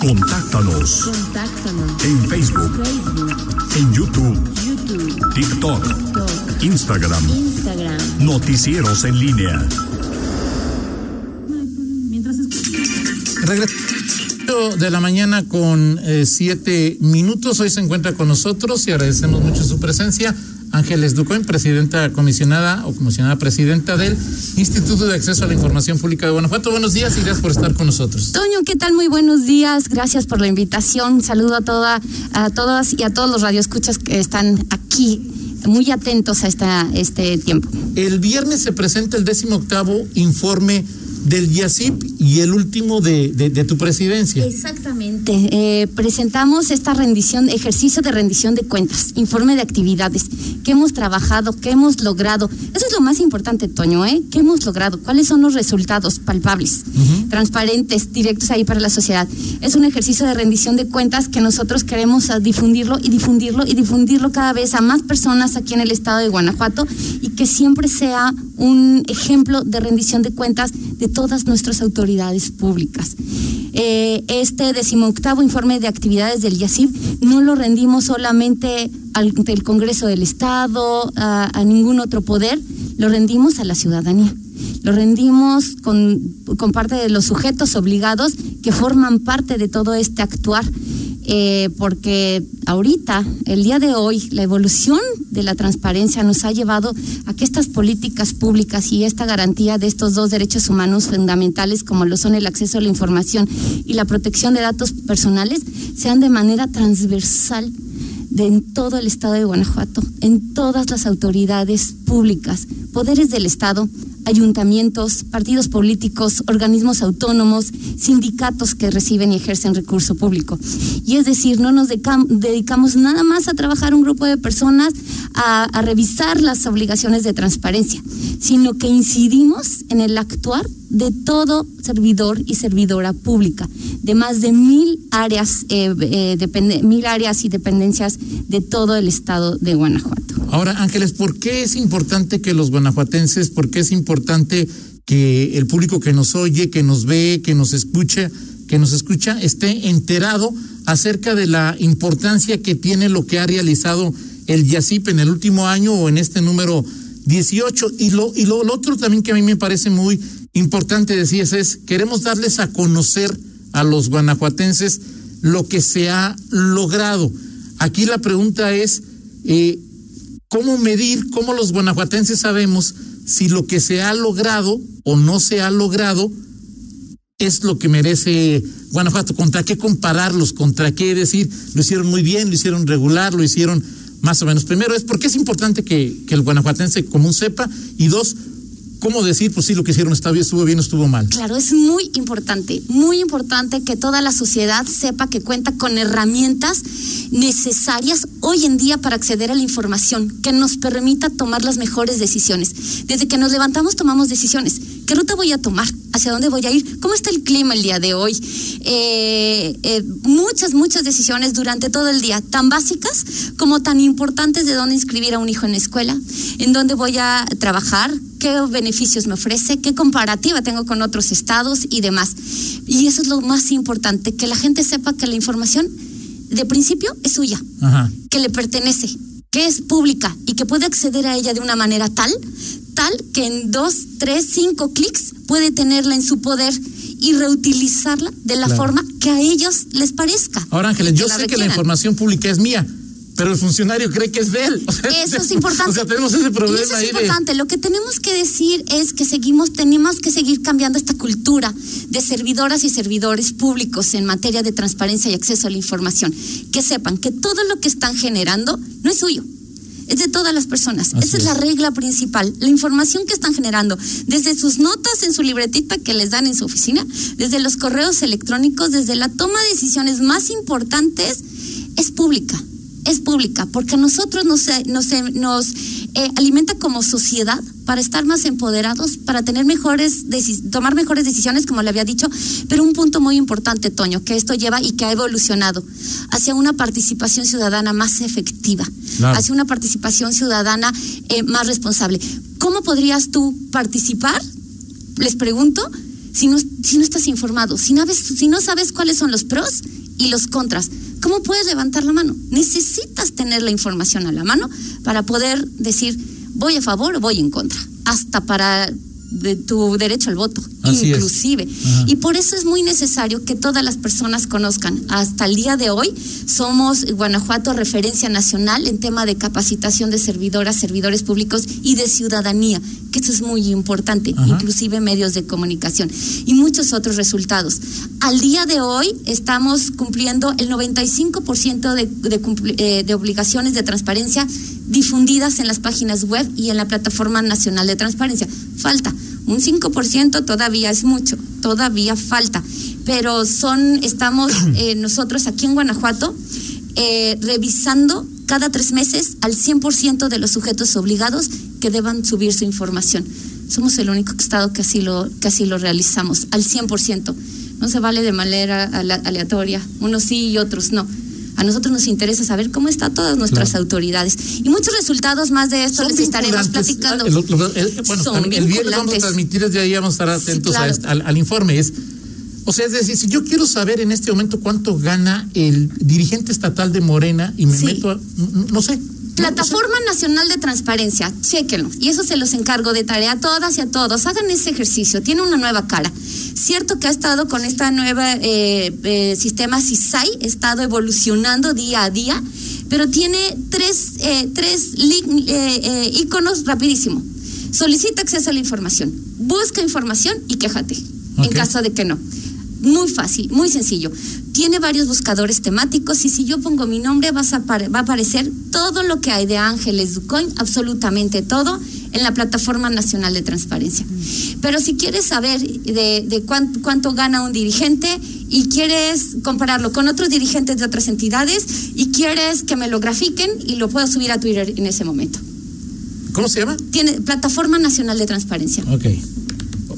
Contáctanos. Contáctanos. En Facebook. Facebook, En YouTube. YouTube, TikTok. TikTok, Instagram. Instagram. Noticieros en línea. Mientras Regreso de la mañana con eh, siete minutos. Hoy se encuentra con nosotros y agradecemos mucho su presencia. Ángeles Ducoin, presidenta comisionada o comisionada presidenta del Instituto de Acceso a la Información Pública de Guanajuato. Buenos días y gracias por estar con nosotros. Toño, ¿qué tal? Muy buenos días. Gracias por la invitación. Saludo a toda, a todas y a todos los radioescuchas que están aquí muy atentos a esta, este tiempo. El viernes se presenta el décimo octavo informe del YACIP y el último de, de, de tu presidencia. Exactamente. Eh, presentamos esta rendición, ejercicio de rendición de cuentas, informe de actividades, que hemos trabajado, que hemos logrado. Eso es lo más importante, Toño, ¿eh? ¿Qué hemos logrado? ¿Cuáles son los resultados palpables, transparentes, directos ahí para la sociedad? Es un ejercicio de rendición de cuentas que nosotros queremos ah, difundirlo y difundirlo y difundirlo cada vez a más personas aquí en el estado de Guanajuato y que siempre sea un ejemplo de rendición de cuentas de todas nuestras autoridades públicas. Eh, este decimoctavo informe de actividades del YACIB no lo rendimos solamente al del Congreso del Estado, a, a ningún otro poder, lo rendimos a la ciudadanía. Lo rendimos con, con parte de los sujetos obligados que forman parte de todo este actuar. Eh, porque ahorita, el día de hoy, la evolución de la transparencia nos ha llevado a que estas políticas públicas y esta garantía de estos dos derechos humanos fundamentales, como lo son el acceso a la información y la protección de datos personales, sean de manera transversal en todo el estado de Guanajuato, en todas las autoridades públicas, poderes del Estado, ayuntamientos, partidos políticos, organismos autónomos, sindicatos que reciben y ejercen recurso público. Y es decir, no nos dedicamos nada más a trabajar un grupo de personas a, a revisar las obligaciones de transparencia, sino que incidimos en el actuar de todo servidor y servidora pública, de más de mil áreas, eh, eh, mil áreas y dependencias de todo el estado de Guanajuato. Ahora, Ángeles, ¿por qué es importante que los guanajuatenses, por qué es importante que el público que nos oye, que nos ve, que nos escucha, que nos escucha, esté enterado acerca de la importancia que tiene lo que ha realizado el YACIP en el último año o en este número 18? Y lo, y lo, lo otro también que a mí me parece muy importante, decías, es queremos darles a conocer a los guanajuatenses lo que se ha logrado. Aquí la pregunta es, eh, ¿cómo medir, cómo los guanajuatenses sabemos si lo que se ha logrado o no se ha logrado es lo que merece Guanajuato? ¿Contra qué compararlos? ¿Contra qué decir, lo hicieron muy bien, lo hicieron regular, lo hicieron más o menos? Primero es porque es importante que, que el guanajuatense común sepa y dos, ¿Cómo decir, pues sí, lo que hicieron está bien, estuvo bien, estuvo mal? Claro, es muy importante, muy importante que toda la sociedad sepa que cuenta con herramientas necesarias hoy en día para acceder a la información que nos permita tomar las mejores decisiones. Desde que nos levantamos tomamos decisiones. ¿Qué ruta voy a tomar? ¿Hacia dónde voy a ir? ¿Cómo está el clima el día de hoy? Eh, eh, muchas, muchas decisiones durante todo el día, tan básicas como tan importantes de dónde inscribir a un hijo en la escuela, en dónde voy a trabajar, qué beneficios me ofrece, qué comparativa tengo con otros estados y demás. Y eso es lo más importante, que la gente sepa que la información de principio es suya, Ajá. que le pertenece, que es pública y que puede acceder a ella de una manera tal, tal que en dos, tres, cinco clics puede tenerla en su poder y reutilizarla de la Claro. forma que a ellos les parezca. Ahora, Ángeles, yo sé que la información pública es mía, pero el funcionario cree que es de él. O sea, Eso es importante. O sea, tenemos ese problema y eso ahí es de- importante. Lo que tenemos que decir es que seguimos, tenemos que seguir cambiando esta cultura de servidoras y servidores públicos en materia de transparencia y acceso a la información. Que sepan que todo lo que están generando no es suyo. Es de todas las personas. Así Esa es la regla principal. La información que están generando, desde sus notas en su libretita que les dan en su oficina, desde los correos electrónicos, desde la toma de decisiones más importantes, es pública es pública, porque a nosotros nos, nos, nos eh, alimenta como sociedad para estar más empoderados, para tener mejores tomar mejores decisiones, como le había dicho, pero un punto muy importante, Toño, que esto lleva y que ha evolucionado hacia una participación ciudadana más efectiva, Claro. hacia una participación ciudadana eh, más responsable. ¿Cómo podrías tú participar? Les pregunto si no, si no estás informado, si no, si no sabes cuáles son los pros y los contras, ¿cómo puedes levantar la mano? Necesitas tener la información a la mano para poder decir voy a favor o voy en contra, hasta para de tu derecho al voto, inclusive. Y por eso es muy necesario que todas las personas conozcan. Hasta el día de hoy somos Guanajuato referencia nacional en tema de capacitación de servidoras, servidores públicos y de ciudadanía, que eso es muy importante, inclusive medios de comunicación y muchos otros resultados. Al día de hoy estamos cumpliendo el 95% de, de, eh, de obligaciones de transparencia difundidas en las páginas web y en la plataforma nacional de transparencia. Falta un 5% todavía es mucho, todavía falta, pero son, estamos eh, nosotros aquí en Guanajuato eh, revisando cada tres meses al 100% de los sujetos obligados que deban subir su información. Somos el único estado que así lo, que así lo realizamos, al 100%. No se vale de manera aleatoria, unos sí y otros no a nosotros nos interesa saber cómo están todas nuestras autoridades. Y muchos resultados más de esto les estaremos platicando. El, bueno, el viernes vamos a transmitir desde ahí, vamos a estar atentos al, informe. Es, o sea, es decir, si yo quiero saber en este momento cuánto gana el dirigente estatal de Morena y me meto, no sé, Plataforma Nacional de Transparencia, chéquenlo. Y eso se los encargo de tarea a todas y a todos. Hagan ese ejercicio, tiene una nueva cara. Cierto que ha estado con esta nueva eh, eh, sistema CISAI, ha estado evolucionando día a día, pero tiene tres, eh, tres iconos rapidísimo. Solicita acceso a la información, busca información y quéjate, en caso de que no. Muy fácil, muy sencillo. Tiene varios buscadores temáticos y si yo pongo mi nombre va a aparecer todo lo que hay de Ángeles Ducoin, absolutamente todo, en la Plataforma Nacional de Transparencia. Pero si quieres saber de, cuánto, gana un dirigente y quieres compararlo con otros dirigentes de otras entidades y quieres que me lo grafiquen y lo puedo subir a Twitter en ese momento. ¿Cómo se llama? Tiene Plataforma Nacional de Transparencia. Ok,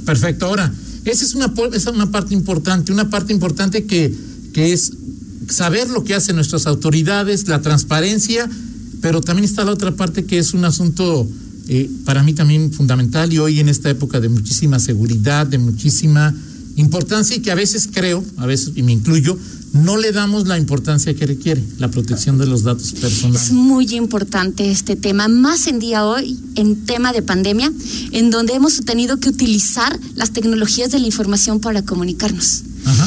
perfecto. Ahora, esa es una, esa es una parte importante, una parte importante que, que es saber lo que hacen nuestras autoridades, la transparencia, pero también está la otra parte que es un asunto eh, para mí también fundamental y hoy en esta época de muchísima seguridad, de muchísima importancia y que a veces creo, a veces, y me incluyo, no le damos la importancia que requiere, la protección de los datos personales. Es muy importante este tema, más en día hoy, en tema de pandemia, en donde hemos tenido que utilizar las tecnologías de la información para comunicarnos.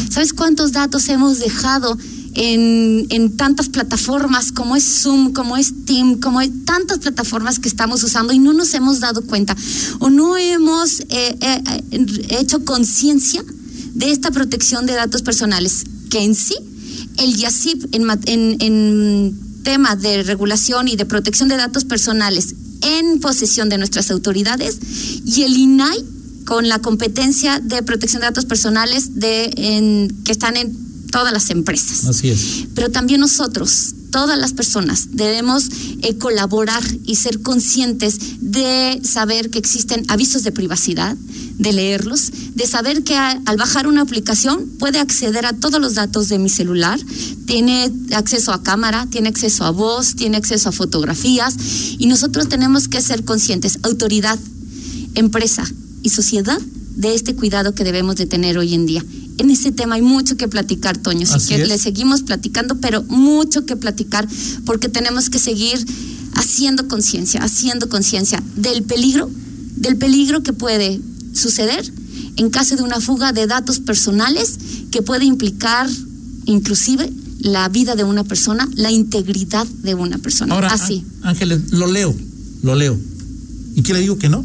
¿Sabes cuántos datos hemos dejado en, en, tantas plataformas como es Zoom, como es Team, como hay tantas plataformas que estamos usando y no nos hemos dado cuenta o no hemos eh, eh, hecho conciencia de esta protección de datos personales, que en sí el YACIP en, en, en tema de regulación y de protección de datos personales en posesión de nuestras autoridades y el INAI con la competencia de protección de datos personales de en, que están en todas las empresas. Así es. Pero también nosotros, todas las personas, debemos eh, colaborar y ser conscientes de saber que existen avisos de privacidad, de leerlos, de saber que al bajar una aplicación puede acceder a todos los datos de mi celular, tiene acceso a cámara, tiene acceso a voz, tiene acceso a fotografías y nosotros tenemos que ser conscientes, autoridad, empresa y sociedad, de este cuidado que debemos de tener hoy en día en ese tema hay mucho que platicar, Toño. Así que le seguimos platicando, pero mucho que platicar porque tenemos que seguir haciendo conciencia, haciendo conciencia del peligro, del peligro que puede suceder en caso de una fuga de datos personales que puede implicar inclusive la vida de una persona, la integridad de una persona. Ahora, Así. Ángeles, lo leo, lo leo. ¿Y qué le digo que no?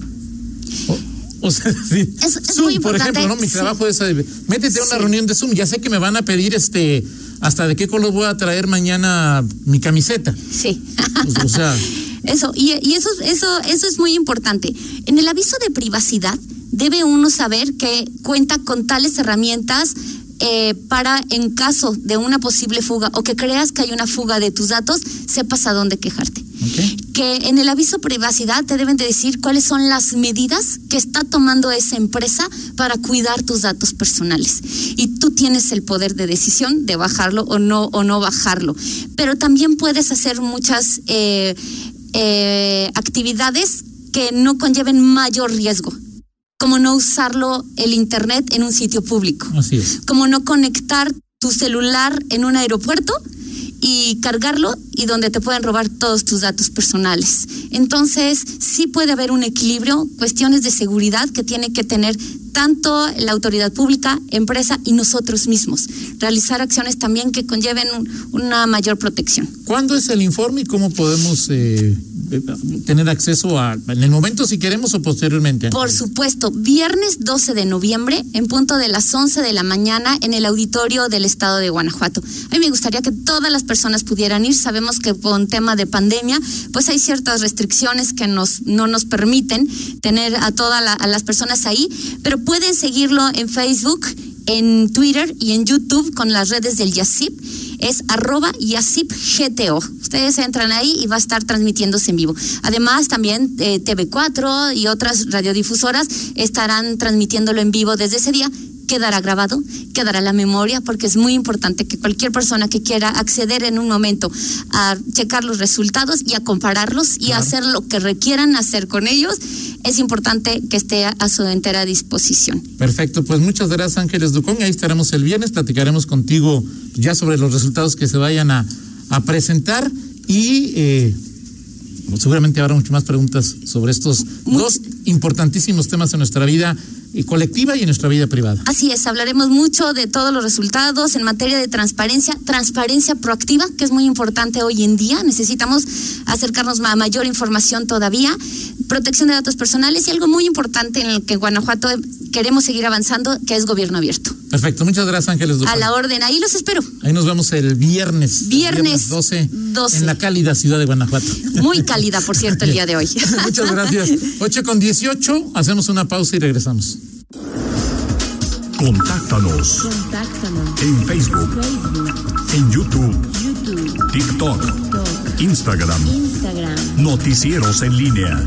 O sea, sí. Zoom, por ejemplo, ¿no? Mi trabajo es eh, métete a una reunión de Zoom. Ya sé que me van a pedir este hasta de qué color voy a traer mañana mi camiseta. Sí. o sea. Eso, y, y eso, eso, eso es muy importante. En el aviso de privacidad debe uno saber que cuenta con tales herramientas eh, para en caso de una posible fuga o que creas que hay una fuga de tus datos, sepas a dónde quejarte. Que en el aviso privacidad te deben de decir cuáles son las medidas que está tomando esa empresa para cuidar tus datos personales. Y tú tienes el poder de decisión de bajarlo o no, o no bajarlo. Pero también puedes hacer muchas eh, eh, actividades que no conlleven mayor riesgo como no usarlo el internet en un sitio público. Así es. Como no conectar tu celular en un aeropuerto y cargarlo y donde te pueden robar todos tus datos personales. Entonces, sí puede haber un equilibrio, cuestiones de seguridad que tiene que tener tanto la autoridad pública, empresa y nosotros mismos. Realizar acciones también que conlleven una mayor protección. ¿Cuándo es el informe y cómo podemos eh, eh, tener acceso a, en el momento si queremos o posteriormente? Por supuesto, viernes 12 de noviembre, en punto de las 11 de la mañana, en el auditorio del estado de Guanajuato. A mí me gustaría que todas las personas pudieran ir. Sabemos que con tema de pandemia, pues hay ciertas restricciones que nos, no nos permiten tener a todas las personas ahí, pero pueden seguirlo en Facebook, en Twitter y en YouTube con las redes del YASIP es arroba YASIPGTO. Ustedes entran ahí y va a estar transmitiéndose en vivo. Además, también eh, TV4 y otras radiodifusoras estarán transmitiéndolo en vivo desde ese día quedará grabado, quedará la memoria, porque es muy importante que cualquier persona que quiera acceder en un momento a checar los resultados y a compararlos y hacer lo que requieran hacer con ellos, es importante que esté a su entera disposición. Perfecto, pues muchas gracias Ángeles Ducón, ahí estaremos el viernes, platicaremos contigo ya sobre los resultados que se vayan a, a presentar y eh, seguramente habrá muchas más preguntas sobre estos dos importantísimos temas en nuestra vida y colectiva y en nuestra vida privada. Así es, hablaremos mucho de todos los resultados en materia de transparencia, transparencia proactiva, que es muy importante hoy en día. Necesitamos acercarnos a mayor información todavía, protección de datos personales y algo muy importante en el que Guanajuato queremos seguir avanzando, que es gobierno abierto. Perfecto, muchas gracias Ángeles. A la orden, ahí los espero. Ahí nos vemos el viernes. Viernes, 12, 12, en la cálida ciudad de Guanajuato. Muy cálida, por cierto, el día de hoy. muchas gracias. 8 con 18, hacemos una pausa y regresamos. Contáctanos. Contáctanos. En Facebook. Facebook. En YouTube. YouTube. TikTok. TikTok. Instagram. Instagram. Noticieros en línea.